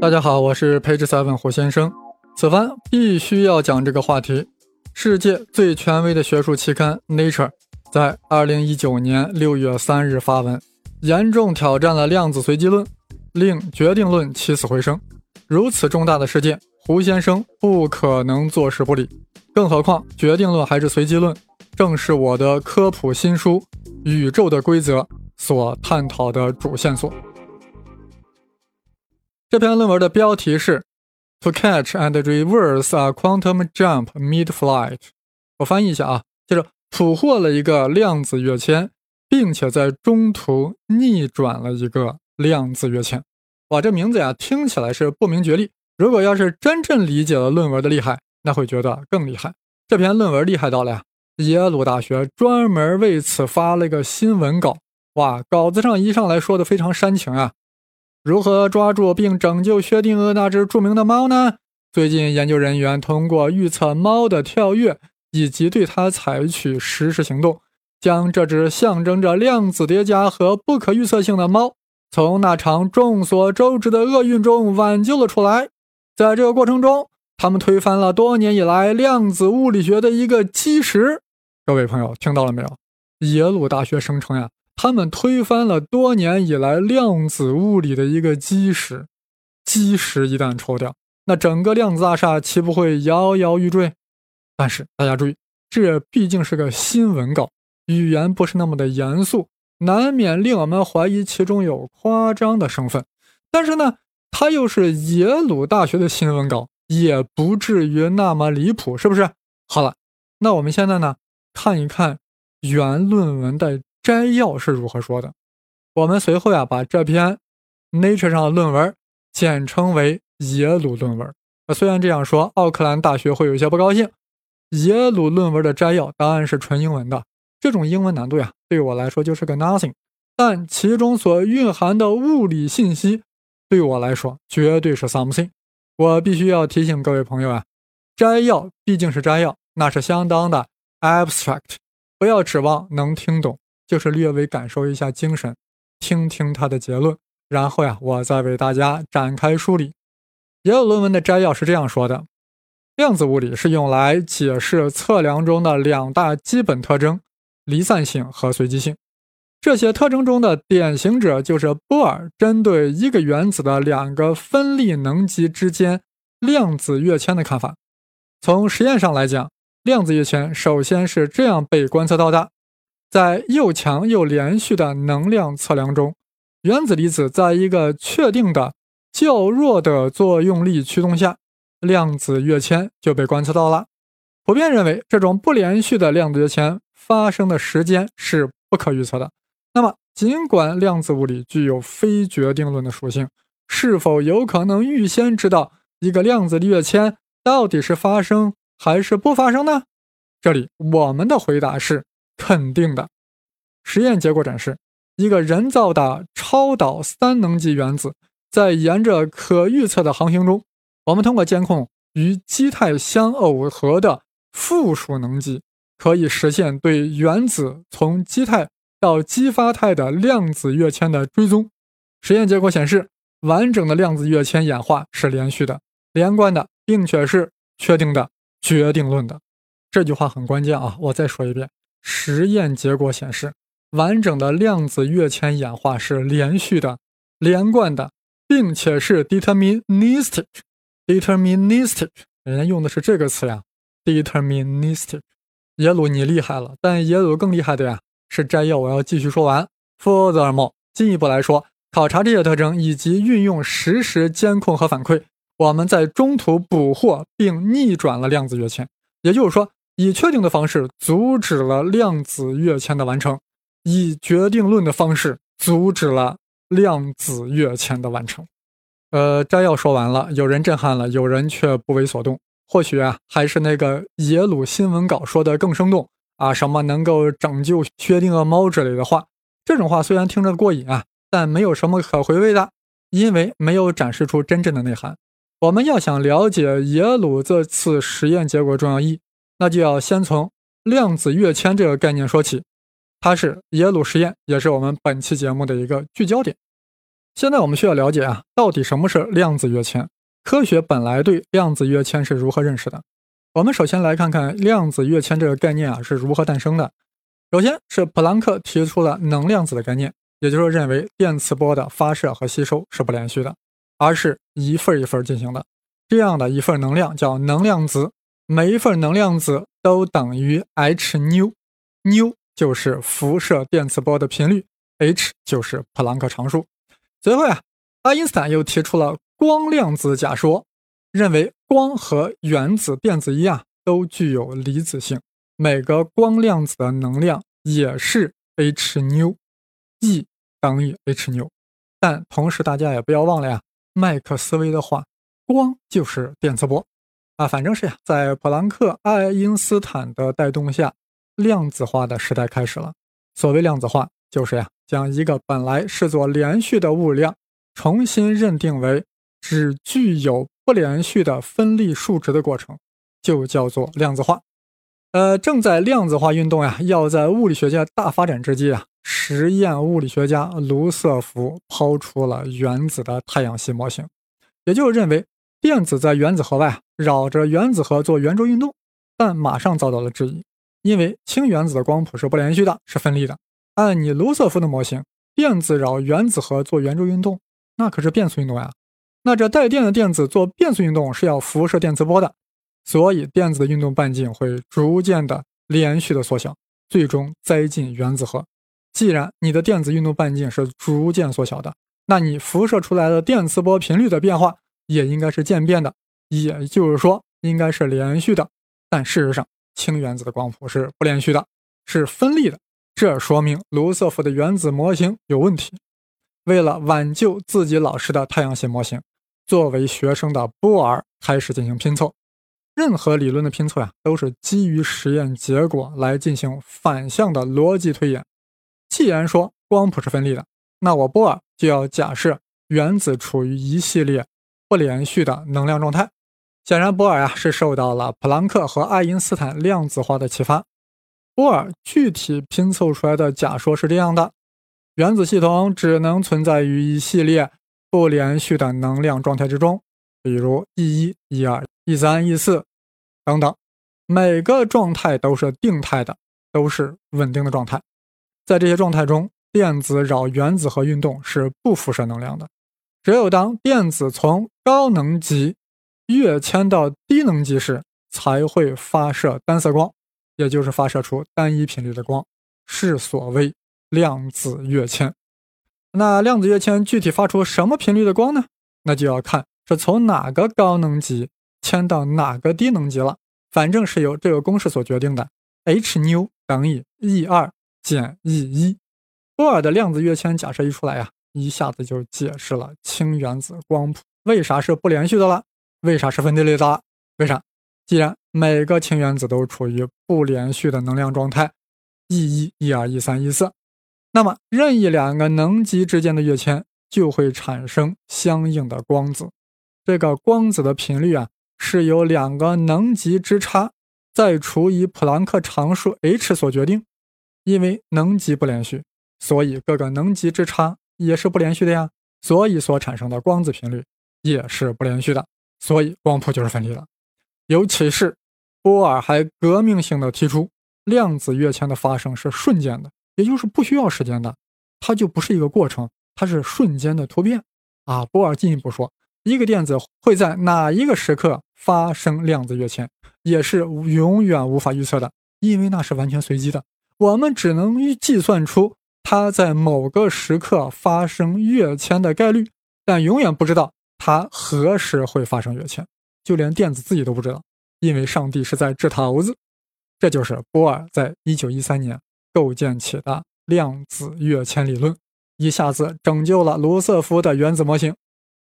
大家好，我是 Page Seven 胡先生。此番必须要讲这个话题。世界最权威的学术期刊《Nature》在2019年6月3日发文，严重挑战了量子随机论，令决定论起死回生。如此重大的事件，胡先生不可能坐视不理。更何况，决定论还是随机论，正是我的科普新书《宇宙的规则》所探讨的主线索。这篇论文的标题是 "To catch and reverse a quantum jump mid-flight"。我翻译一下啊，就是捕获了一个量子跃迁，并且在中途逆转了一个量子跃迁。哇，这名字呀，听起来是不明觉厉。如果要是真正理解了论文的厉害，那会觉得更厉害。这篇论文厉害到了呀，耶鲁大学专门为此发了个新闻稿。哇，稿子上一上来说的非常煽情啊。如何抓住并拯救薛定谔那只著名的猫呢？最近，研究人员通过预测猫的跳跃以及对它采取实施行动，将这只象征着量子叠加和不可预测性的猫从那场众所周知的厄运中挽救了出来。在这个过程中，他们推翻了多年以来量子物理学的一个基石。各位朋友，听到了没有？耶鲁大学声称呀。他们推翻了多年以来量子物理的一个基石，基石一旦抽掉，那整个量子大厦岂不会摇摇欲坠？但是大家注意，这毕竟是个新闻稿，语言不是那么的严肃，难免令我们怀疑其中有夸张的成分。但是呢，它又是耶鲁大学的新闻稿，也不至于那么离谱，是不是？好了，那我们现在呢，看一看原论文的。摘要是如何说的？我们随后呀把这篇 Nature 上的论文简称为耶鲁论文。虽然这样说，奥克兰大学会有一些不高兴。耶鲁论文的摘要当然是纯英文的，这种英文难度呀，对我来说就是个 nothing。但其中所蕴含的物理信息，对我来说绝对是 something。我必须要提醒各位朋友啊，摘要毕竟是摘要，那是相当的 abstract，不要指望能听懂。就是略微感受一下精神，听听他的结论，然后呀，我再为大家展开梳理。也有论文的摘要是这样说的：量子物理是用来解释测量中的两大基本特征——离散性和随机性。这些特征中的典型者就是波尔针对一个原子的两个分立能级之间量子跃迁的看法。从实验上来讲，量子跃迁首先是这样被观测到的。在又强又连续的能量测量中，原子离子在一个确定的较弱的作用力驱动下，量子跃迁就被观测到了。普遍认为，这种不连续的量子跃迁发生的时间是不可预测的。那么，尽管量子物理具有非决定论的属性，是否有可能预先知道一个量子跃迁到底是发生还是不发生呢？这里我们的回答是。肯定的，实验结果展示，一个人造的超导三能级原子在沿着可预测的航行中，我们通过监控与基态相耦合的附属能级，可以实现对原子从基态到激发态的量子跃迁的追踪。实验结果显示，完整的量子跃迁演化是连续的、连贯的，并且是确定的、决定论的。这句话很关键啊！我再说一遍。实验结果显示，完整的量子跃迁演化是连续的、连贯的，并且是 deterministic。deterministic，人家用的是这个词呀，deterministic。耶鲁，你厉害了，但耶鲁更厉害的呀是摘要。我要继续说完。Furthermore，进一步来说，考察这些特征以及运用实时监控和反馈，我们在中途捕获并逆转了量子跃迁。也就是说。以确定的方式阻止了量子跃迁的完成，以决定论的方式阻止了量子跃迁的完成。呃，摘要说完了，有人震撼了，有人却不为所动。或许啊，还是那个耶鲁新闻稿说的更生动啊，什么能够拯救薛定谔猫之类的话。这种话虽然听着过瘾啊，但没有什么可回味的，因为没有展示出真正的内涵。我们要想了解耶鲁这次实验结果重要意义。那就要先从量子跃迁这个概念说起，它是耶鲁实验，也是我们本期节目的一个聚焦点。现在我们需要了解啊，到底什么是量子跃迁？科学本来对量子跃迁是如何认识的？我们首先来看看量子跃迁这个概念啊是如何诞生的。首先是普朗克提出了能量子的概念，也就是认为电磁波的发射和吸收是不连续的，而是一份一份进行的。这样的一份能量叫能量子，每一份能量子都等于 h 纽，纽就是辐射电磁波的频率，h 就是普朗克常数。随后呀，爱因斯坦又提出了光量子假说，认为光和原子电子一样，都具有离子性，每个光量子的能量也是 h 纽，E 等于 h 纽。但同时，大家也不要忘了呀，麦克斯韦的话，光就是电磁波啊。反正是呀，在普朗克、爱因斯坦的带动下，量子化的时代开始了。所谓量子化，就是呀。将一个本来视作连续的物量，重新认定为只具有不连续的分立数值的过程，就叫做量子化。呃，正在量子化运动呀要在物理学界大发展之际啊，实验物理学家卢瑟福抛出了原子的太阳系模型，也就是认为电子在原子核外绕着原子核做圆周运动，但马上遭到了质疑，因为氢原子的光谱是不连续的，是分立的。按你卢瑟福的模型，电子绕原子核做圆周运动，那可是变速运动呀。那这带电的电子做变速运动是要辐射电磁波的，所以电子的运动半径会逐渐的连续的缩小，最终栽进原子核。既然你的电子运动半径是逐渐缩小的，那你辐射出来的电磁波频率的变化也应该是渐变的，也就是说应该是连续的。但事实上，氢原子的光谱是不连续的，是分立的。这说明卢瑟福的原子模型有问题。为了挽救自己老师的太阳系模型，作为学生的波尔开始进行拼凑。任何理论的拼凑呀，都是基于实验结果来进行反向的逻辑推演。既然说光谱是分立的，那我波尔就要假设原子处于一系列不连续的能量状态。显然，波尔呀是受到了普朗克和爱因斯坦量子化的启发。波尔具体拼凑出来的假说是这样的：原子系统只能存在于一系列不连续的能量状态之中，比如 E 一、E 二、E 三、E 四等等，每个状态都是定态的，都是稳定的状态。在这些状态中，电子绕原子核运动是不辐射能量的。只有当电子从高能级跃迁到低能级时，才会发射单色光。也就是发射出单一频率的光，是所谓量子跃迁。那量子跃迁具体发出什么频率的光呢？那就要看是从哪个高能级迁到哪个低能级了。反正是由这个公式所决定的，h 纽等于 E 二减 E 一。波尔的量子跃迁假设一出来呀，一下子就解释了氢原子光谱为啥是不连续的了，为啥是分立的？为啥？既然每个氢原子都处于不连续的能量状态，E 一、E 二、E 三、E 四，那么任意两个能级之间的跃迁就会产生相应的光子。这个光子的频率啊，是由两个能级之差再除以普朗克常数 h 所决定。因为能级不连续，所以各个能级之差也是不连续的呀，所以所产生的光子频率也是不连续的，所以光谱就是分离的。尤其是波尔还革命性的提出，量子跃迁的发生是瞬间的，也就是不需要时间的，它就不是一个过程，它是瞬间的突变啊。波尔进一步说，一个电子会在哪一个时刻发生量子跃迁，也是永远无法预测的，因为那是完全随机的。我们只能计算出它在某个时刻发生跃迁的概率，但永远不知道它何时会发生跃迁。就连电子自己都不知道，因为上帝是在掷骰子。这就是波尔在一九一三年构建起的量子跃迁理论，一下子拯救了卢瑟福的原子模型。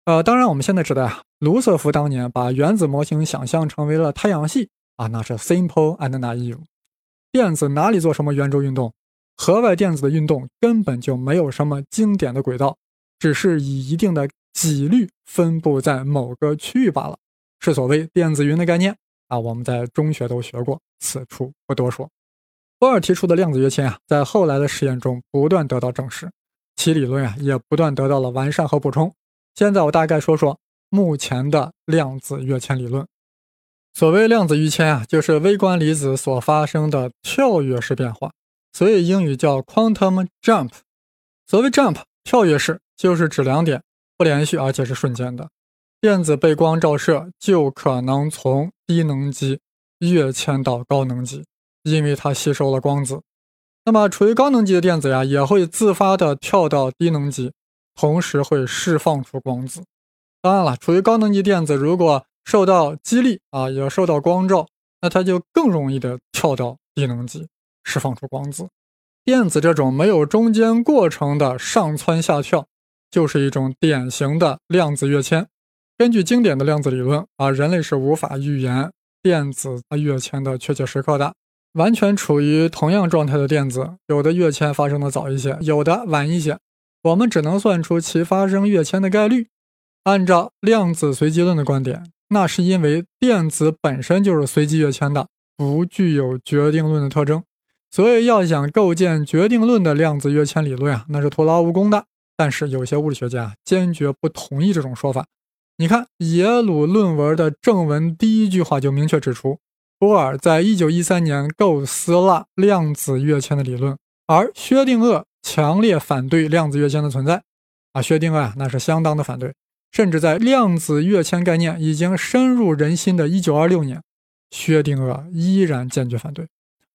呃，当然我们现在知道啊，卢瑟福当年把原子模型想象成为了太阳系啊，那是 simple and naive。电子哪里做什么圆周运动？核外电子的运动根本就没有什么经典的轨道，只是以一定的几率分布在某个区域罢了。是所谓电子云的概念啊，我们在中学都学过，此处不多说。波尔提出的量子跃迁啊，在后来的实验中不断得到证实。其理论啊也不断得到了完善和补充。现在我大概说说目前的量子跃迁理论。所谓量子跃迁啊，就是微观粒子所发生的跳跃式变化，所以英语叫 quantum jump。所谓 jump 跳跃式，就是指两点不连续而且是瞬间的电子被光照射，就可能从低能级跃迁到高能级，因为它吸收了光子。那么处于高能级的电子呀，也会自发的跳到低能级，同时会释放出光子。当然了，处于高能级电子如果受到激励啊，也受到光照，那它就更容易的跳到低能级，释放出光子。电子这种没有中间过程的上蹿下跳，就是一种典型的量子跃迁。根据经典的量子理论啊，人类是无法预言电子跃迁的确切时刻的。完全处于同样状态的电子，有的跃迁发生的早一些，有的晚一些，我们只能算出其发生跃迁的概率。按照量子随机论的观点。那是因为电子本身就是随机跃迁的，不具有决定论的特征，所以要想构建决定论的量子跃迁理论啊，那是徒劳无功的。但是有些物理学家坚决不同意这种说法。你看耶鲁论文的正文第一句话就明确指出，波尔在一九一三年构思了量子跃迁的理论，而薛定谔强烈反对量子跃迁的存在。啊，薛定谔啊，那是相当的反对。甚至在量子跃迁概念已经深入人心的1926年，薛定谔依然坚决反对。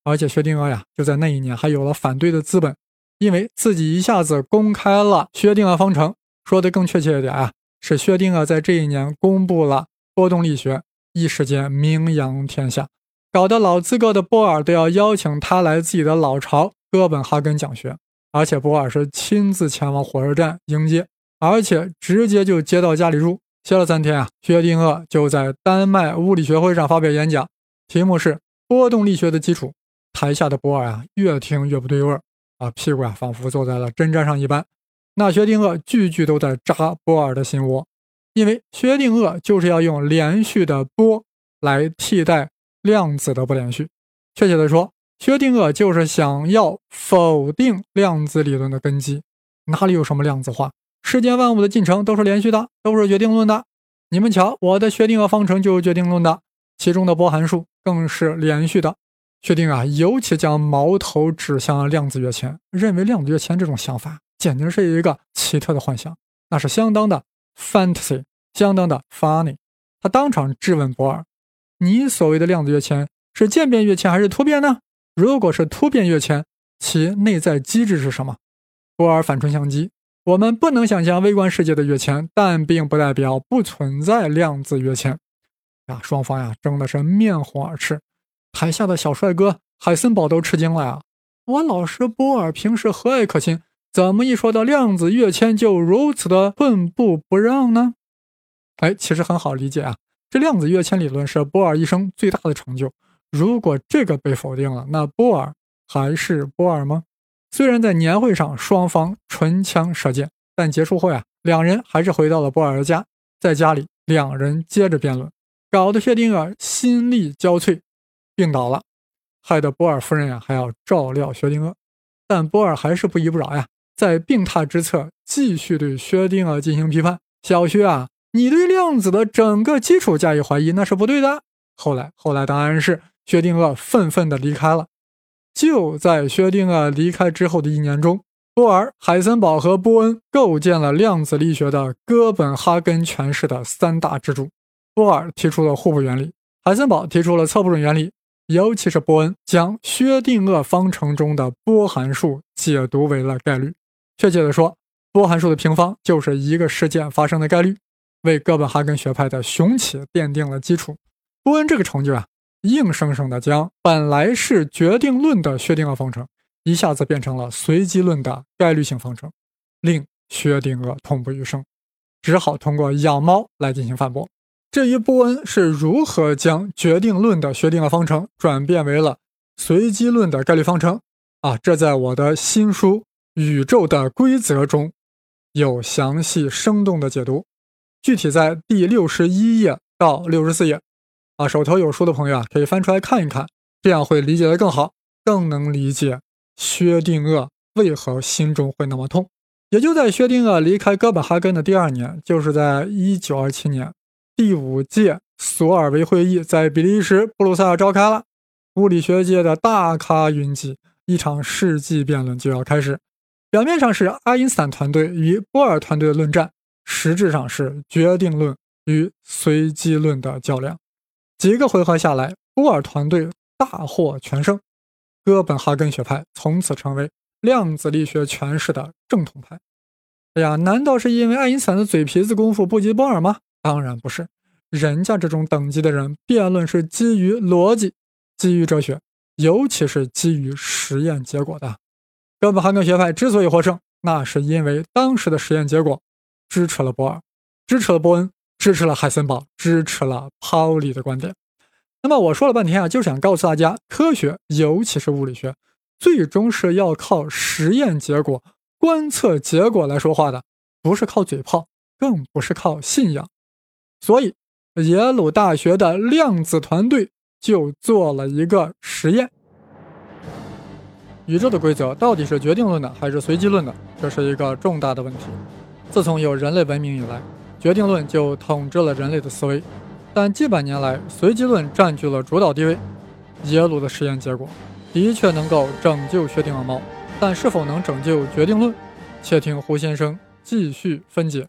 而且薛定谔呀，就在那一年还有了反对的资本，因为自己一下子公开了薛定谔方程。说的更确切一点啊，是薛定谔在这一年公布了波动力学，一时间名扬天下，搞得老资格的波尔都要邀请他来自己的老巢哥本哈根讲学，而且波尔是亲自前往火车站迎接。而且直接就接到家里住，歇了三天啊。薛定谔就在丹麦物理学会上发表演讲，题目是波动力学的基础。台下的波尔啊，越听越不对味儿啊，屁股啊仿佛坐在了针毡上一般。那薛定谔句句都在扎波尔的心窝，因为薛定谔就是要用连续的波来替代量子的不连续。确切的说，薛定谔就是想要否定量子理论的根基。哪里有什么量子化？世间万物的进程都是连续的，都是决定论的。你们瞧，我的薛定谔方程就是决定论的，其中的波函数更是连续的。薛定谔尤其将矛头指向了量子跃迁，认为量子跃迁这种想法简直是一个奇特的幻想，那是相当的 fantasy，相当的 funny。他当场质问博尔：“你所谓的量子跃迁是渐变跃迁还是突变呢？如果是突变跃迁，其内在机制是什么？”博尔反唇相讥。我们不能想象微观世界的跃迁，但并不代表不存在量子跃迁。啊，双方呀争的是面红耳赤，台下的小帅哥海森堡都吃惊了呀！我老师波尔平时和蔼可亲，怎么一说到量子跃迁就如此的寸步不让呢？哎，其实很好理解啊，这量子跃迁理论是波尔一生最大的成就。如果这个被否定了，那波尔还是波尔吗？虽然在年会上双方唇枪舌剑，但结束后呀，两人还是回到了波尔的家。在家里，两人接着辩论，搞得薛定谔心力交瘁，病倒了，害得波尔夫人呀还要照料薛定谔。但波尔还是不依不饶呀，在病榻之侧继续对薛定谔进行批判：“小薛啊，你对量子的整个基础加以怀疑，那是不对的。”后来，后来答案是薛定谔愤愤地离开了。就在薛定谔离开之后的一年中，波尔、海森堡和波恩构建了量子力学的哥本哈根诠释的三大支柱。波尔提出了互补原理，海森堡提出了测不准原理，尤其是波恩将薛定谔方程中的波函数解读为了概率。确切的说，波函数的平方就是一个事件发生的概率，为哥本哈根学派的雄起奠定了基础。波恩这个成就啊。硬生生的将本来是决定论的薛定谔方程，一下子变成了随机论的概率性方程，令薛定谔痛不欲生，只好通过养猫来进行反驳。至于波恩是如何将决定论的薛定谔方程转变为了随机论的概率方程，啊，这在我的新书《宇宙的规则》中有详细生动的解读，具体在第六十一页到六十四页。啊，手头有书的朋友啊，可以翻出来看一看，这样会理解的更好，更能理解薛定谔为何心中会那么痛。也就在薛定谔离开哥本哈根的第二年，就是在1927年，第五届索尔维会议在比利时布鲁塞尔召开了。物理学界的大咖云集，一场世纪辩论就要开始。表面上是爱因斯坦团队与波尔团队的论战，实质上是决定论与随机论的较量。几个回合下来，波尔团队大获全胜，哥本哈根学派从此成为量子力学诠释的正统派。哎呀，难道是因为爱因斯坦的嘴皮子功夫不及波尔吗？当然不是，人家这种等级的人，辩论是基于逻辑。基于哲学，尤其是基于实验结果的哥本哈根学派之所以获胜，那是因为当时的实验结果支持了波尔，支持了波恩，支持了海森堡，支持了泡利的观点。那么我说了半天啊，就是想告诉大家，科学，尤其是物理学，最终是要靠实验结果、观测结果来说话的，不是靠嘴炮，更不是靠信仰。所以，耶鲁大学的量子团队。就做了一个实验：宇宙的规则到底是决定论的还是随机论的？这是一个重大的问题。自从有人类文明以来，决定论就统治了人类的思维，但几百年来，随机论占据了主导地位。耶鲁的实验结果的确能够拯救薛定谔猫，但是否能拯救决定论？且听胡先生继续分解：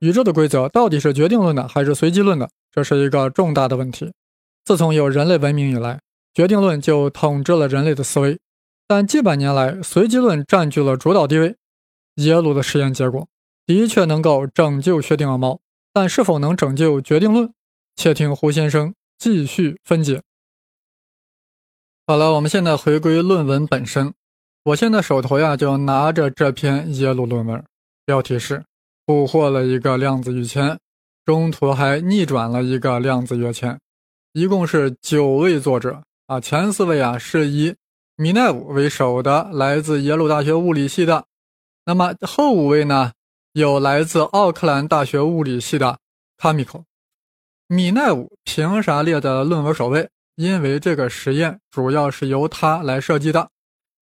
宇宙的规则到底是决定论的还是随机论的？这是一个重大的问题。自从有人类文明以来，决定论就统治了人类的思维，但几百年来，随机论占据了主导地位。耶鲁的实验结果的确能够拯救薛定谔猫，但是否能拯救决定论？且听胡先生继续分解。好了，我们现在回归论文本身。我现在手头呀就拿着这篇耶鲁论文，标题是“捕获了一个量子跃迁，中途还逆转了一个量子跃迁”。一共是九位作者啊，前四位啊是以米奈伍为首的，来自耶鲁大学物理系的。那么后五位呢，有来自奥克兰大学物理系的卡米克。米奈伍凭啥列在论文首位？因为这个实验主要是由他来设计的。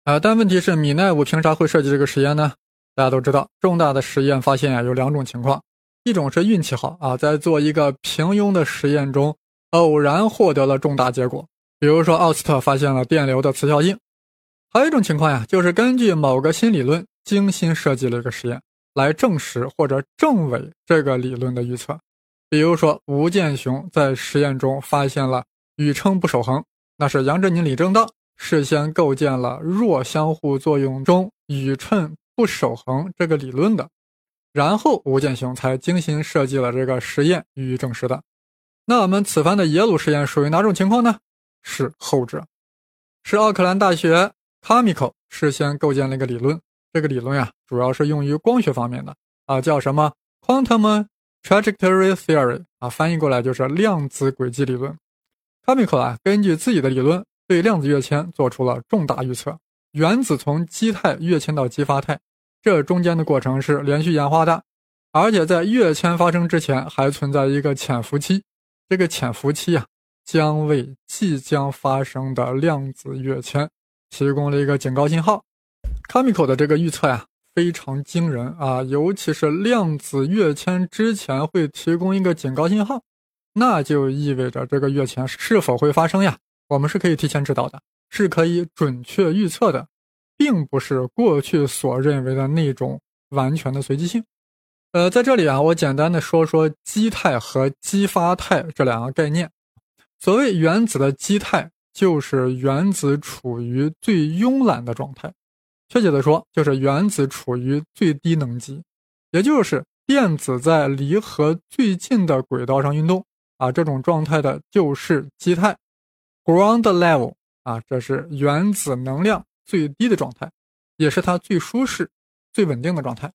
啊，但问题是米奈伍凭啥会设计这个实验呢？大家都知道，重大的实验发现啊有两种情况，一种是运气好啊，在做一个平庸的实验中。偶然获得了重大结果，比如说奥斯特发现了电流的磁效应。还有一种情况呀，就是根据某个新理论精心设计了一个实验，来证实或者证伪这个理论的预测。比如说吴健雄在实验中发现了宇称不守恒，那是杨振宁、李政道事先构建了弱相互作用中宇称不守恒这个理论的，然后吴健雄才精心设计了这个实验予以证实的。那我们此番的耶鲁实验属于哪种情况呢？是后者，是奥克兰大学卡米克事先构建了一个理论，这个理论呀，主要是用于光学方面的啊，叫什么 quantum trajectory theory 啊，翻译过来就是量子轨迹理论。卡米克啊，根据自己的理论对量子跃迁做出了重大预测，原子从基态跃迁到激发态，这中间的过程是连续演化的，而且在跃迁发生之前还存在一个潜伏期。这个潜伏期啊，将为即将发生的量子跃迁提供了一个警告信号。卡米克的这个预测呀，非常惊人啊，尤其是量子跃迁之前会提供一个警告信号，那就意味着这个跃迁是否会发生呀，我们是可以提前知道的，是可以准确预测的，并不是过去所认为的那种完全的随机性。呃，在这里啊，我简单的说说基态和激发态这两个概念。所谓原子的基态，就是原子处于最慵懒的状态，确切的说，就是原子处于最低能级，也就是电子在离核最近的轨道上运动啊，这种状态的就是基态，ground level 啊，这是原子能量最低的状态，也是它最舒适、最稳定的状态。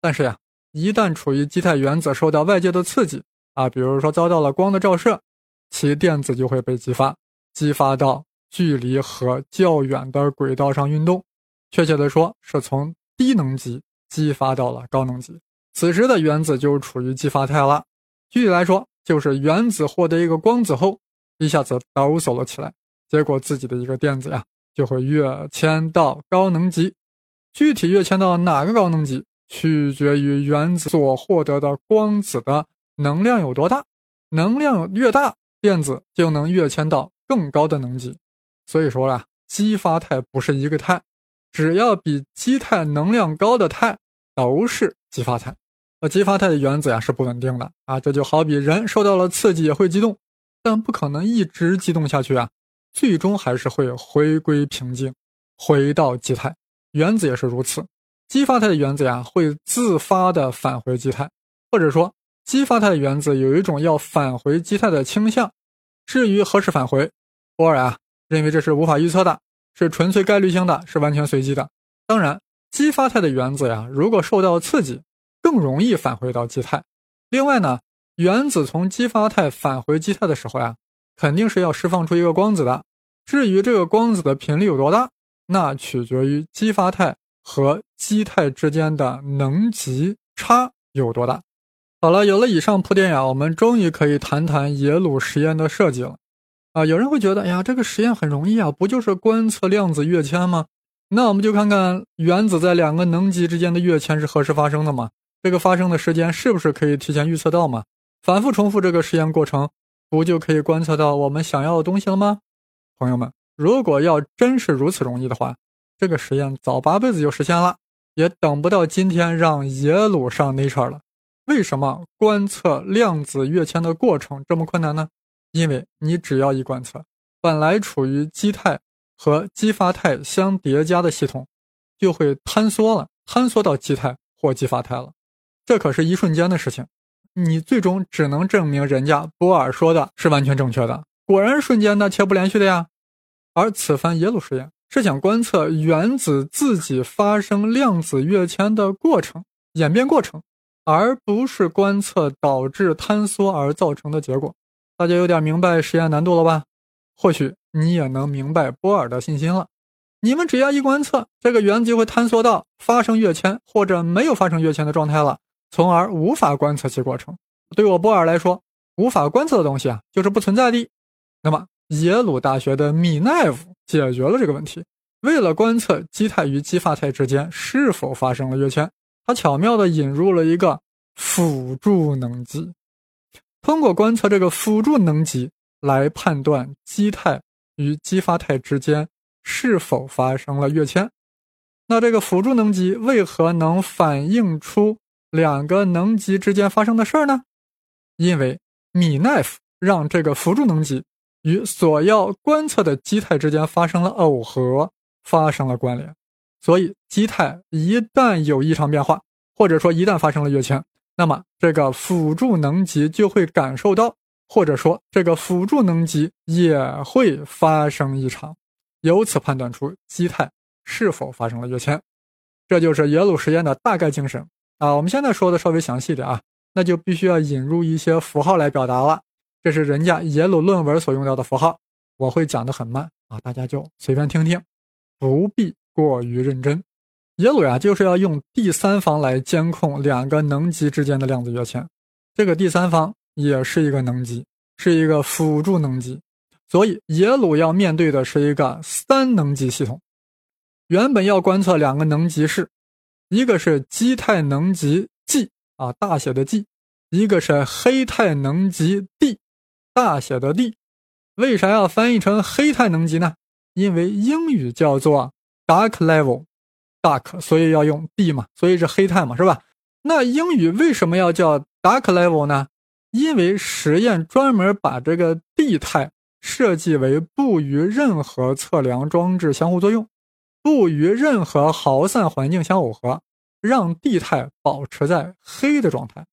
但是呀。一旦处于基态原子受到外界的刺激啊，比如说遭到了光的照射，其电子就会被激发，激发到距离核较远的轨道上运动。确切的说，是从低能级激发到了高能级。此时的原子就处于激发态了。具体来说，就是原子获得一个光子后，一下子抖擞了起来，结果自己的一个电子呀就会跃迁到高能级。具体跃迁到哪个高能级？取决于原子所获得的光子的能量有多大，能量越大，电子就能跃迁到更高的能级。所以说啊，激发态不是一个态，只要比基态能量高的态都是激发态。而激发态的原子呀是不稳定的啊，这就好比人受到了刺激也会激动，但不可能一直激动下去啊，最终还是会回归平静，回到基态。原子也是如此。激发态的原子呀，会自发的返回基态，或者说，激发态的原子有一种要返回基态的倾向。至于何时返回，波尔啊认为这是无法预测的，是纯粹概率性的，是完全随机的。当然，激发态的原子呀，如果受到刺激，更容易返回到基态。另外呢，原子从激发态返回基态的时候呀，肯定是要释放出一个光子的。至于这个光子的频率有多大，那取决于激发态。和基态之间的能级差有多大？好了，有了以上铺垫呀，我们终于可以谈谈耶鲁实验的设计了。啊，有人会觉得，哎呀，这个实验很容易啊，不就是观测量子跃迁吗？那我们就看看原子在两个能级之间的跃迁是何时发生的嘛？这个发生的时间是不是可以提前预测到嘛？反复重复这个实验过程，不就可以观测到我们想要的东西了吗？朋友们，如果要真是如此容易的话，这个实验早八辈子就实现了，也等不到今天让耶鲁上 Nature 了。为什么观测量子跃迁的过程这么困难呢？因为你只要一观测，本来处于基态和激发态相叠加的系统，就会坍缩了，坍缩到基态或激发态了。这可是一瞬间的事情，你最终只能证明人家波尔说的是完全正确的。果然瞬间的且不连续的呀。而此番耶鲁实验。是想观测原子自己发生量子跃迁的过程、演变过程，而不是观测导致坍缩而造成的结果。大家有点明白实验难度了吧？或许你也能明白波尔的信心了。你们只要一观测，这个原子就会坍缩到发生跃迁或者没有发生跃迁的状态了，从而无法观测其过程。对我波尔来说，无法观测的东西啊，就是不存在的。那么，耶鲁大学的米奈夫。解决了这个问题。为了观测基态与激发态之间是否发生了跃迁，他巧妙地引入了一个辅助能级，通过观测这个辅助能级来判断基态与激发态之间是否发生了跃迁。那这个辅助能级为何能反映出两个能级之间发生的事儿呢？因为米奈夫让这个辅助能级。与所要观测的基态之间发生了耦合，发生了关联，所以基态一旦有异常变化，或者说一旦发生了跃迁，那么这个辅助能级就会感受到，或者说这个辅助能级也会发生异常，由此判断出基态是否发生了跃迁。这就是耶鲁实验的大概精神啊。我们现在说的稍微详细点啊，那就必须要引入一些符号来表达了。这是人家耶鲁论文所用到的符号，我会讲的很慢啊，大家就随便听听，不必过于认真。耶鲁呀，就是要用第三方来监控两个能级之间的量子跃迁，这个第三方也是一个能级，是一个辅助能级，所以耶鲁要面对的是一个三能级系统。原本要观测两个能级是，一个是基态能级 G 啊，大写的 G，一个是黑态能级 D。大写的 D，为啥要翻译成黑态能级呢？因为英语叫做 dark level，dark，所以要用 D 嘛，所以是黑态嘛，是吧？那英语为什么要叫 dark level 呢？因为实验专门把这个 D 态设计为不与任何测量装置相互作用，不与任何耗散环境相耦合，让地态保持在黑的状态。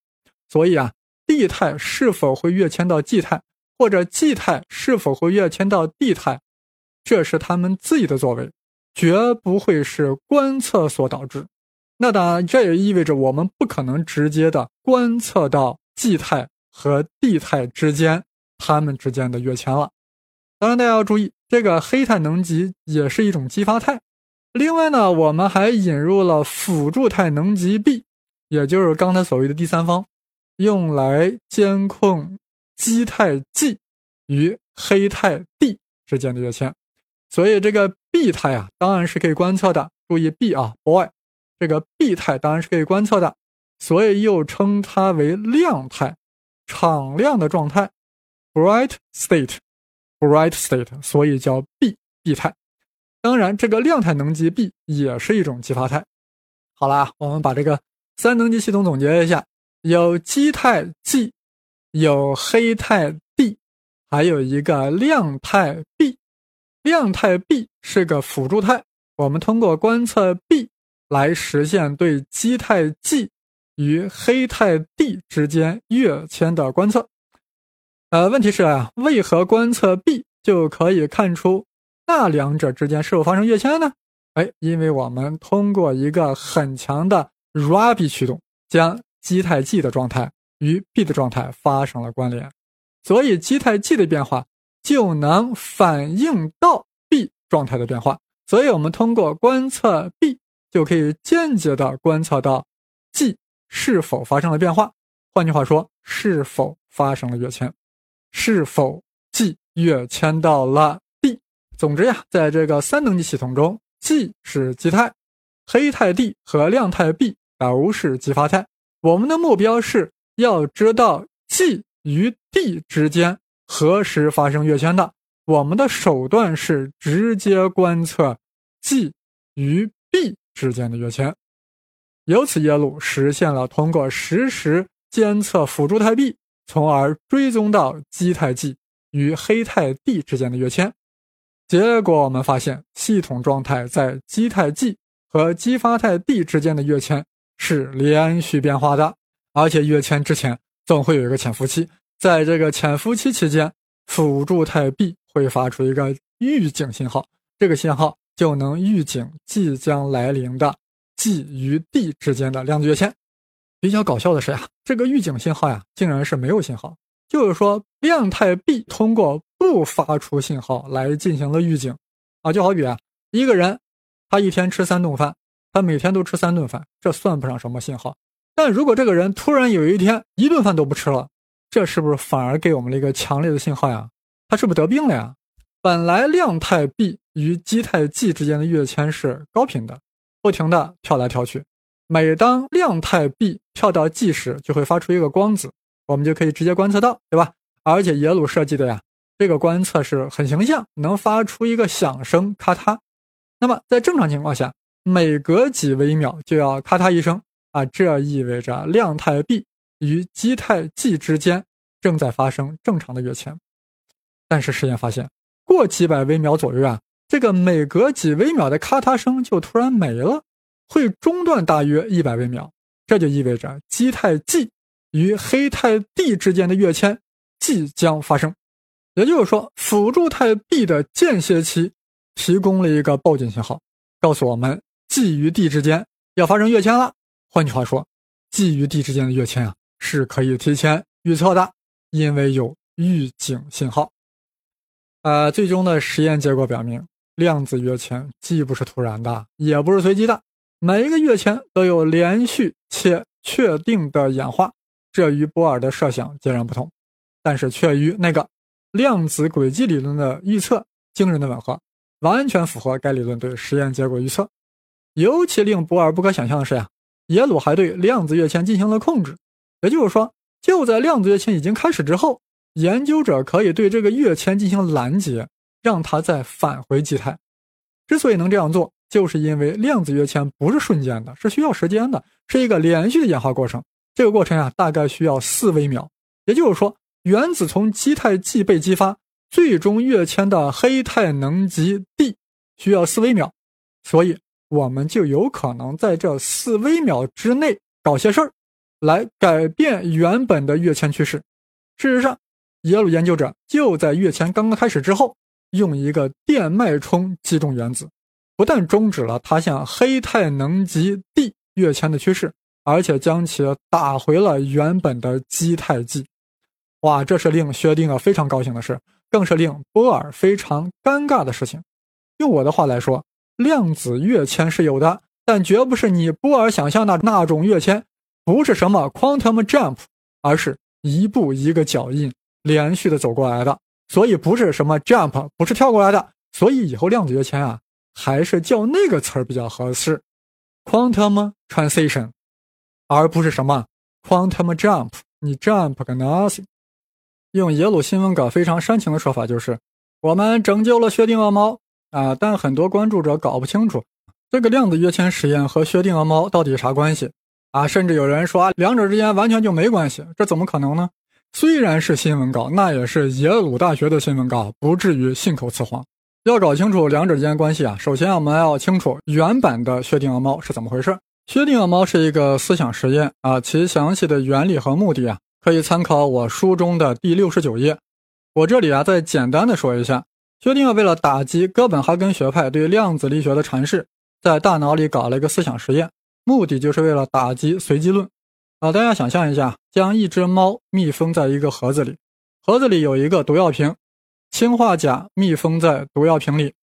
所以啊地态是否会跃迁到 G 态？或者 G 态是否会跃迁到 D 态，这是他们自己的作为，绝不会是观测所导致。那当然，这也意味着我们不可能直接的观测到 G 态和 D 态之间它们之间的跃迁了。当然，大家要注意，这个黑态能级也是一种激发态。另外呢，我们还引入了辅助态能级 B，也就是刚才所谓的第三方，用来监控。基态 G 与黑态 D 之间的跃迁，所以这个 B 态啊，当然是可以观测的。注意 B 啊，boy，这个 B 态当然是可以观测的，所以又称它为亮态，敞亮的状态，bright state，bright state，所以叫 B B 态。当然，这个亮态能级 B 也是一种激发态。好啦，我们把这个三能级系统总结一下：有基态 G，有黑态 D，还有一个亮态 B。亮态 B 是个辅助态，我们通过观测 B 来实现对基态 G 与黑态 D 之间跃迁的观测。呃，问题是啊，为何观测 B 就可以看出那两者之间是否发生跃迁呢？哎，因为我们通过一个很强的 Rabi 驱动，将基态 G 的状态与 B 的状态发生了关联，所以基态 G 的变化。就能反映到 B 状态的变化，所以我们通过观测 B 就可以间接的观测到 G 是否发生了变化。换句话说，是否发生了跃迁，是否 G 跃迁到了。总之呀，在这个三能级系统中，G 是基态，黑态 D 和亮态 B 都是激发态。我们的目标是要知道 G 与 D 之间。何时发生跃迁的？我们的手段是直接观测 G 与 B 之间的跃迁，由此耶鲁实现了通过实时监测辅助态 B，从而追踪到基态 G 与黑态 D 之间的跃迁。结果我们发现，系统状态在基态 G 和激发态 D 之间的跃迁是连续变化的，而且跃迁之前总会有一个潜伏期。在这个潜伏期期间，辅助态 B 会发出一个预警信号，这个信号就能预警即将来临的 G 与 D 之间的量子跃迁。比较搞笑的是呀，这个预警信号呀，竟然是没有信号，就是说亮态 B 通过不发出信号来进行了预警啊，就好比啊，一个人他一天吃三顿饭，他每天都吃三顿饭，这算不上什么信号。但如果这个人突然有一天一顿饭都不吃了，这是不是反而给我们了一个强烈的信号呀？他是不是得病了呀？本来量态 B 与基态 G 之间的跃迁是高频的，不停的跳来跳去。每当量态 B 跳到 G 时，就会发出一个光子，我们就可以直接观测到，对吧？而且耶鲁设计的呀，这个观测是很形象，能发出一个响声，咔嗒。那么在正常情况下，每隔几微秒就要咔嗒一声啊，这意味着亮态 B。与基态 G 之间正在发生正常的跃迁，但是实验发现，过几百微秒左右啊，这个每隔几微秒的咔嗒声就突然没了，会中断大约一百微秒。这就意味着基态 G 与黑态 D 之间的跃迁即将发生。也就是说，辅助态 B 的间歇期提供了一个报警信号，告诉我们 G 与 D 之间要发生跃迁了。换句话说，G 与 D 之间的跃迁啊。是可以提前预测的，因为有预警信号。呃，最终的实验结果表明，量子跃迁既不是突然的，也不是随机的，每一个跃迁都有连续且确定的演化，这与波尔的设想截然不同，但是却与那个量子轨迹理论的预测惊人的吻合，完全符合该理论对实验结果预测。尤其令波尔不可想象的是呀，耶鲁还对量子跃迁进行了控制。也就是说，就在量子跃迁已经开始之后，研究者可以对这个跃迁进行拦截，让它再返回基态。之所以能这样做，就是因为量子跃迁不是瞬间的，是需要时间的，是一个连续的演化过程。这个过程呀，大概需要四微秒。也就是说，原子从基态 G 被激发，最终跃迁到黑态能级 D 需要四微秒。所以，我们就有可能在这四微秒之内搞些事儿。来改变原本的跃迁趋势。事实上，耶鲁研究者就在跃迁刚刚开始之后，用一个电脉冲击中原子，不但终止了它向黑态能级 D 跃迁的趋势，而且将其打回了原本的基态 G。哇，这是令薛定谔非常高兴的事，更是令波尔非常尴尬的事情。用我的话来说，量子跃迁是有的，但绝不是你波尔想象的那种跃迁。不是什么 quantum jump，而是一步一个脚印连续的走过来的，所以不是什么 jump，不是跳过来的，所以以后量子跃迁啊，还是叫那个词儿比较合适 quantum transition，而不是什么 quantum jump。你 jump 个 nothing。用耶鲁新闻稿非常煽情的说法就是，我们拯救了薛定谔猫啊！但很多关注者搞不清楚这个量子跃迁实验和薛定谔猫到底啥关系啊？甚至有人说，两者之间完全就没关系，这怎么可能呢？虽然是新闻稿，那也是耶鲁大学的新闻稿，不至于信口雌黄。要搞清楚两者之间关系啊，首先我们要清楚原版的薛定谔猫是怎么回事。薛定谔猫是一个思想实验啊，其详细的原理和目的啊，可以参考我书中的第六十九页。我这里啊，再简单的说一下，薛定谔为了打击哥本哈根学派对量子力学的阐释，在大脑里搞了一个思想实验，目的就是为了打击随机论。啊，大家想象一下，将一只猫密封在一个盒子里，盒子里有一个毒药瓶，氰化钾密封在毒药瓶里，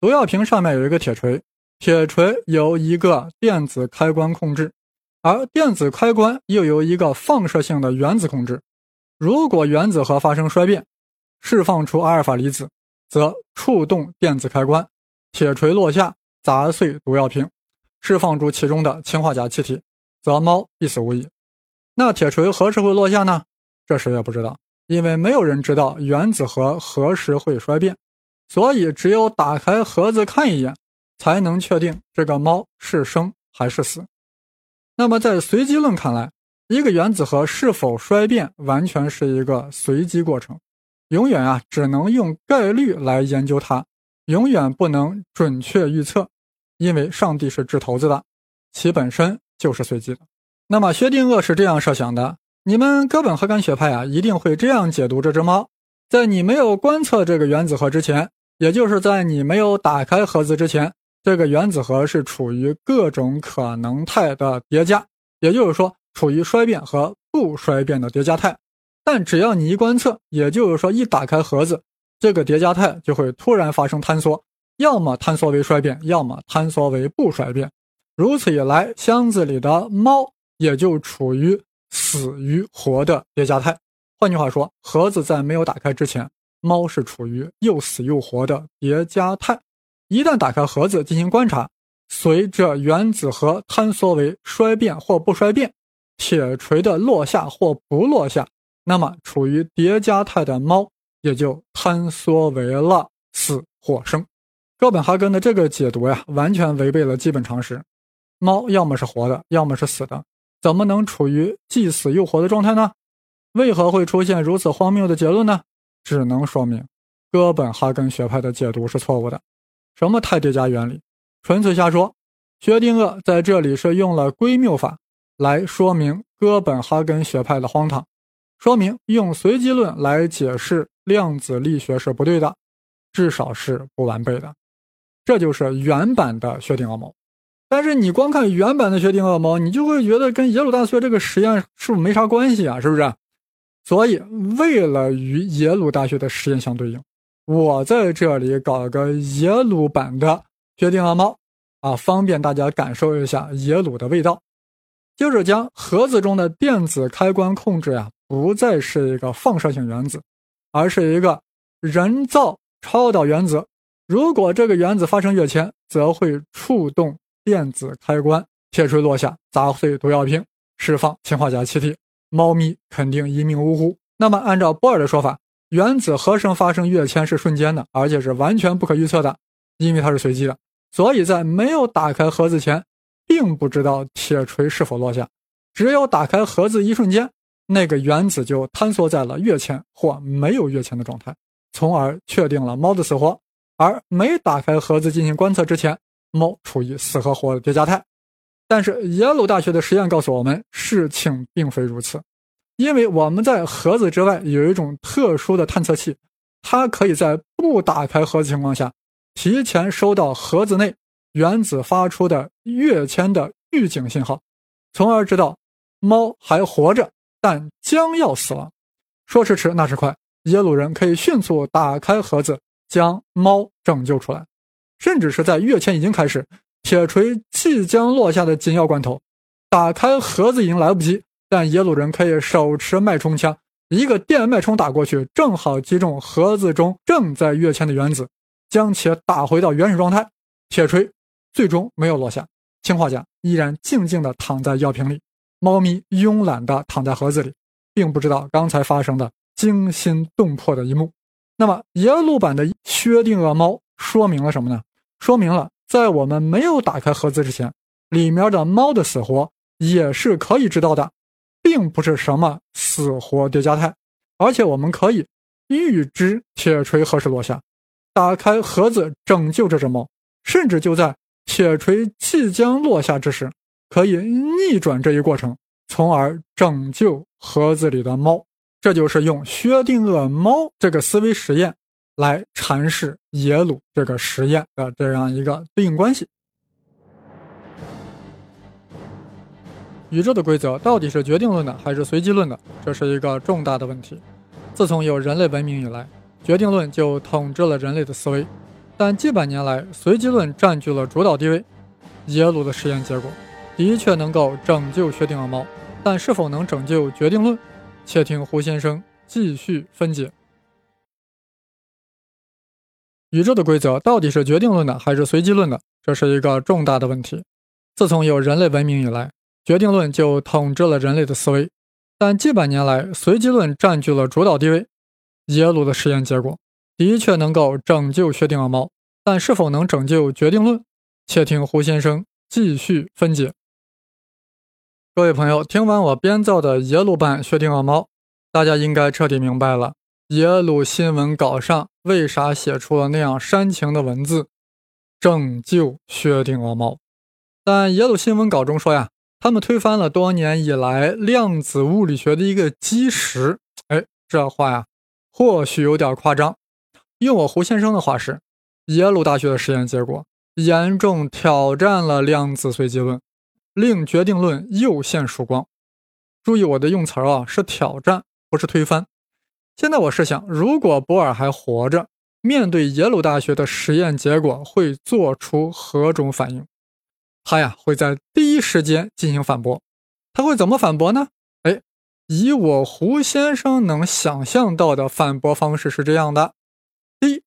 毒药瓶上面有一个铁锤，铁锤由一个电子开关控制，而电子开关又由一个放射性的原子控制。如果原子核发生衰变，释放出阿尔法粒子，则触动电子开关，铁锤落下砸碎毒药瓶，释放出其中的氰化钾气体，则猫必死无疑。那铁锤何时会落下呢？这谁也不知道，因为没有人知道原子核何时会衰变，所以只有打开盒子看一眼，才能确定这个猫是生还是死。那么在随机论看来，一个原子核是否衰变完全是一个随机过程，永远啊只能用概率来研究它，永远不能准确预测，因为上帝是掷骰子的，其本身就是随机的。那么薛定谔是这样设想的：你们哥本哈根学派啊，一定会这样解读这只猫。在你没有观测这个原子核之前，也就是在你没有打开盒子之前，这个原子核是处于各种可能态的叠加，也就是说，处于衰变和不衰变的叠加态。但只要你一观测，也就是说一打开盒子，这个叠加态就会突然发生坍缩，要么坍缩为衰变，要么坍缩为不衰变。如此一来，箱子里的猫。也就处于死与活的叠加态。换句话说，盒子在没有打开之前，猫是处于又死又活的叠加态。一旦打开盒子进行观察，随着原子核坍缩为衰变或不衰变，铁锤的落下或不落下，那么处于叠加态的猫也就坍缩为了死或生。哥本哈根的这个解读呀，完全违背了基本常识。猫要么是活的，要么是死的。怎么能处于既死又活的状态呢？为何会出现如此荒谬的结论呢？只能说明哥本哈根学派的解读是错误的。什么态叠加原理，纯粹瞎说。薛定谔在这里是用了归谬法来说明哥本哈根学派的荒唐，说明用随机论来解释量子力学是不对的，至少是不完备的。这就是原版的薛定谔猫。但是你光看原版的薛定谔猫，你就会觉得跟耶鲁大学这个实验是不是没啥关系啊？是不是？所以为了与耶鲁大学的实验相对应，我在这里搞个耶鲁版的薛定谔猫啊，方便大家感受一下耶鲁的味道。就是将盒子中的电子开关控制呀，不再是一个放射性原子，而是一个人造超导原子。如果这个原子发生跃迁，则会触动。电子开关，铁锤落下，砸碎毒药瓶，释放氰化钾气体，猫咪肯定一命呜呼。那么，按照波尔的说法，原子何时发生跃迁是瞬间的，而且是完全不可预测的，因为它是随机的。所以在没有打开盒子前，并不知道铁锤是否落下。只有打开盒子一瞬间，那个原子就坍缩在了跃迁或没有跃迁的状态，从而确定了猫的死活。而没打开盒子进行观测之前，猫处于死和活的叠加态，但是耶鲁大学的实验告诉我们，事情并非如此，因为我们在盒子之外有一种特殊的探测器，它可以在不打开盒子情况下，提前收到盒子内原子发出的跃迁的预警信号，从而知道猫还活着，但将要死亡。说时迟，那时快，耶鲁人可以迅速打开盒子，将猫拯救出来。甚至是在跃迁已经开始，铁锤即将落下的紧要关头，打开盒子已经来不及。但耶鲁人可以手持脉冲枪，一个电脉冲打过去，正好击中盒子中正在跃迁的原子，将其打回到原始状态。铁锤最终没有落下，氰化钾依然静静地躺在药瓶里，猫咪慵懒地躺在盒子里，并不知道刚才发生的惊心动魄的一幕。那么耶鲁版的薛定谔猫说明了什么呢？说明了在我们没有打开盒子之前，里面的猫的死活也是可以知道的，并不是什么死活叠加态，而且我们可以预知铁锤何时落下，打开盒子拯救这只猫，甚至就在。铁锤即将落下之时，可以逆转这一过程，从而拯救盒子里的猫。这就是用薛定谔猫这个思维实验来阐释耶鲁这个实验的这样一个对应关系。宇宙的规则到底是决定论的还是随机论的？这是一个重大的问题。自从有人类文明以来，决定论就统治了人类的思维。但几百年来，随机论占据了主导地位。耶鲁的实验结果的确能够拯救薛定谔猫，但是否能拯救决定论？且听胡先生继续分解。宇宙的规则到底是决定论的还是随机论的？这是一个重大的问题。自从有人类文明以来，决定论就统治了人类的思维。但几百年来，随机论占据了主导地位。耶鲁的实验结果。的确能够拯救薛定谔猫，但是否能拯救决定论？且听胡先生继续分解。各位朋友，听完我编造的耶鲁版薛定谔猫，大家应该彻底明白了耶鲁新闻稿上为啥写出了那样煽情的文字“拯救薛定谔猫”。但耶鲁新闻稿中说呀，他们推翻了多年以来量子物理学的一个基石。哎，这话呀，或许有点夸张。用我胡先生的话是，耶鲁大学的实验结果严重挑战了量子随机论，令决定论又现曙光。注意我的用词啊，是挑战，不是推翻。现在我试想，如果博尔还活着，面对耶鲁大学的实验结果，会做出何种反应？他呀，会在第一时间进行反驳。他会怎么反驳呢？哎，以我胡先生能想象到的反驳方式是这样的。第一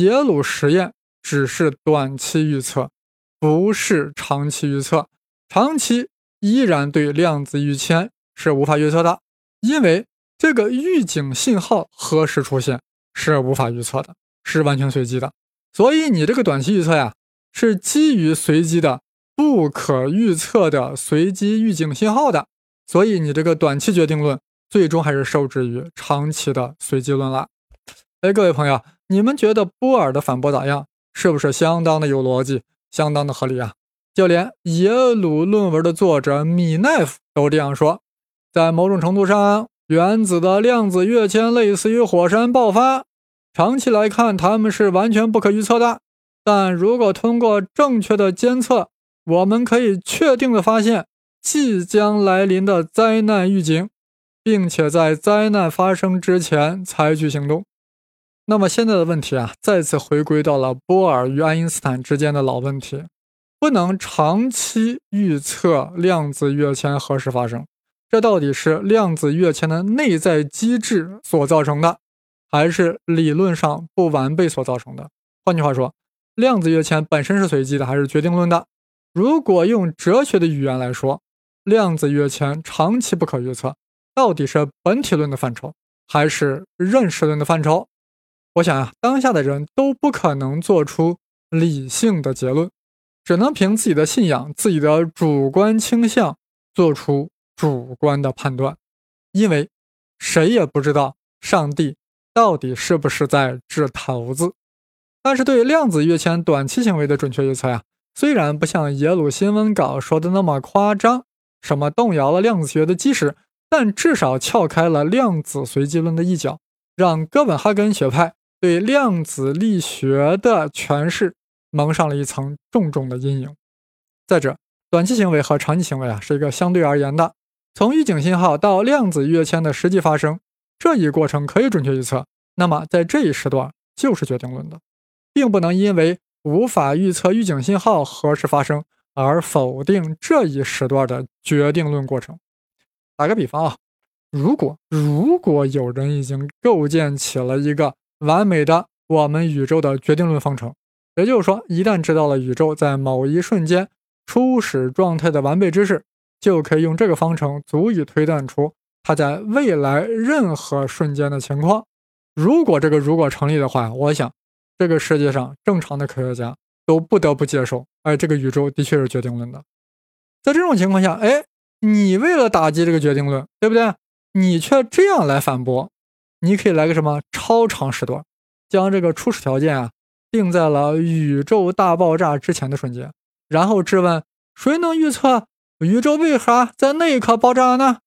耶鲁实验只是短期预测，不是长期预测。长期依然对量子预签是无法预测的，因为这个预警信号何时出现是无法预测的，是完全随机的。所以你这个短期预测呀，是基于随机的、不可预测的随机预警信号的。所以你这个短期决定论最终还是受制于长期的随机论了。哎，各位朋友。你们觉得波尔的反驳咋样？是不是相当的有逻辑，相当的合理啊？就连耶鲁论文的作者米奈夫都这样说。在某种程度上，原子的量子跃迁类似于火山爆发。长期来看，它们是完全不可预测的。但如果通过正确的监测，我们可以确定的发现即将来临的灾难预警，并且在灾难发生之前采取行动。那么现在的问题啊，再次回归到了波尔与爱因斯坦之间的老问题：不能长期预测量子跃迁何时发生。这到底是量子跃迁的内在机制所造成的，还是理论上不完备所造成的？换句话说，量子跃迁本身是随机的，还是决定论的？如果用哲学的语言来说，量子跃迁长期不可预测，到底是本体论的范畴，还是认识论的范畴？我想啊，当下的人都不可能做出理性的结论，只能凭自己的信仰、自己的主观倾向做出主观的判断，因为谁也不知道上帝到底是不是在掷骰子。但是对量子跃迁短期行为的准确预测呀，虽然不像耶鲁新闻稿说的那么夸张，什么动摇了量子学的基石，但至少撬开了量子随机论的一角，让哥本哈根学派。对量子力学的诠释蒙上了一层重重的阴影。再者，短期行为和长期行为啊是一个相对而言的。从预警信号到量子跃迁的实际发生，这一过程可以准确预测。那么在这一时段就是决定论的，并不能因为无法预测预警信号何时发生而否定这一时段的决定论过程。打个比方啊，如果如果有人已经构建起了一个。完美的我们宇宙的决定论方程，也就是说，一旦知道了宇宙在某一瞬间初始状态的完备知识，就可以用这个方程足以推断出它在未来任何瞬间的情况。如果这个如果成立的话，我想这个世界上正常的科学家都不得不接受，哎，这个宇宙的确是决定论的。在这种情况下，哎，你为了打击这个决定论，对不对？你却这样来反驳，你可以来个什么超长时段，将这个初始条件啊定在了宇宙大爆炸之前的瞬间，然后质问谁能预测宇宙为啥在那一刻爆炸呢？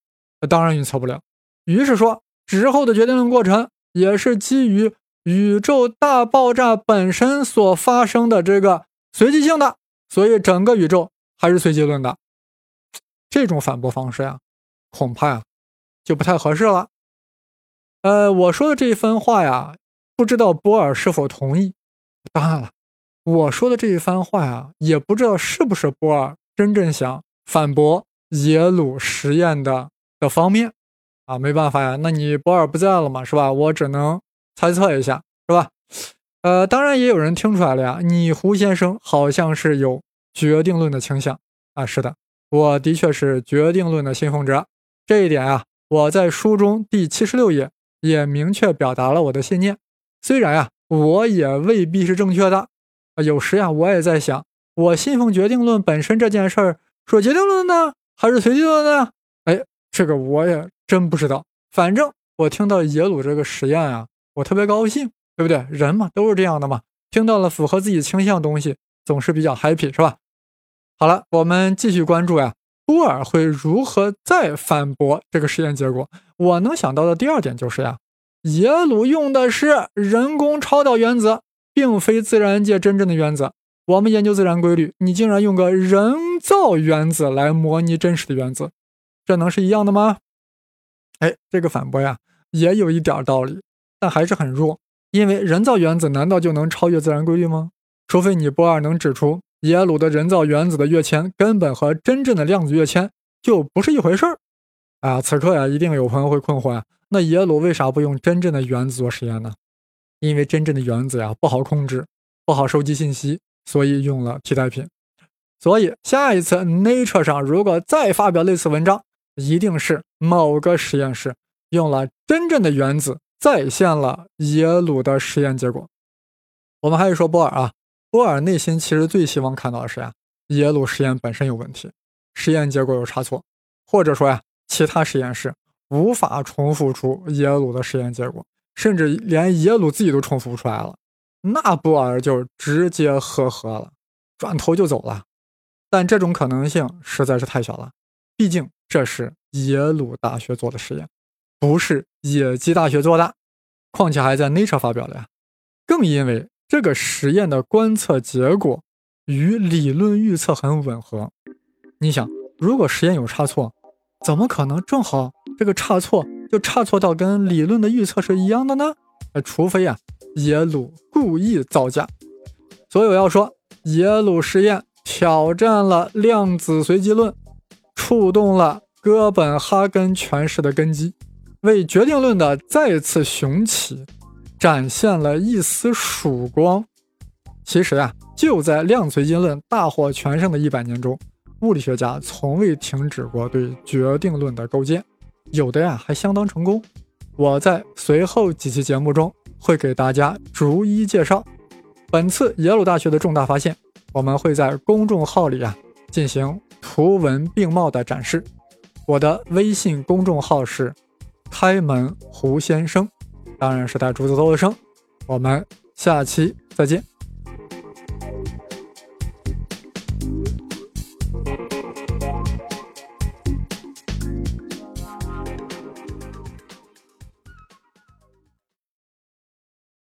当然预测不了。于是说之后的决定论过程也是基于宇宙大爆炸本身所发生的这个随机性的，所以整个宇宙还是随机论的。这种反驳方式呀，恐怕呀。就不太合适了。呃，我说的这一番话呀，不知道波尔是否同意。当然了，我说的这一番话呀，也不知道是不是波尔真正想反驳耶鲁实验的的方面。啊，没办法呀，那你波尔不在了嘛，是吧？我只能猜测一下，是吧？呃，当然也有人听出来了呀，你胡先生好像是有决定论的倾向啊。是的，我的确是决定论的信奉者，这一点啊。我在书中第七十六页也明确表达了我的信念，虽然呀，我也未必是正确的。有时呀，我也在想，我信奉决定论本身这件事儿，说决定论呢，还是随机论呢？哎，这个我也真不知道。反正我听到耶鲁这个实验啊，我特别高兴，对不对？人嘛，都是这样的嘛，听到了符合自己倾向的东西，总是比较 happy，是吧？好了，我们继续关注呀。波尔会如何再反驳这个实验结果？我能想到的第二点就是呀，耶鲁用的是人工超导原子，并非自然界真正的原子。我们研究自然规律，你竟然用个人造原子来模拟真实的原子，这能是一样的吗？哎，这个反驳呀，也有一点道理，但还是很弱。因为人造原子难道就能超越自然规律吗？除非你波尔能指出。耶鲁的人造原子的跃迁根本和真正的量子跃迁就不是一回事儿啊！此刻呀，一定有朋友会困惑啊，那耶鲁为啥不用真正的原子做实验呢？因为真正的原子呀不好控制，不好收集信息，所以用了替代品。所以下一次 Nature 上如果再发表类似文章，一定是某个实验室用了真正的原子再现了耶鲁的实验结果。我们还是说波尔啊。波尔内心其实最希望看到的是呀，耶鲁实验本身有问题，实验结果有差错，或者说呀，其他实验室无法重复出耶鲁的实验结果，甚至连耶鲁自己都重复不出来了，那波尔就直接呵呵了，转头就走了。但这种可能性实在是太小了，毕竟这是耶鲁大学做的实验，不是野鸡大学做的，况且还在 Nature 发表了呀，更因为。这个实验的观测结果与理论预测很吻合。你想，如果实验有差错，怎么可能正好这个差错就差错到跟理论的预测是一样的呢？呃，除非啊，耶鲁故意造假。所以我要说，耶鲁实验挑战了量子随机论，触动了哥本哈根诠释的根基，为决定论的再次雄起。展现了一丝曙光。其实啊，就在量子随机论大获全胜的一百年中，物理学家从未停止过对决定论的构建，有的呀还相当成功。我在随后几期节目中会给大家逐一介绍。本次耶鲁大学的重大发现，我们会在公众号里啊进行图文并茂的展示。我的微信公众号是开门胡先生。当然是带竹子做的生，我们下期再见。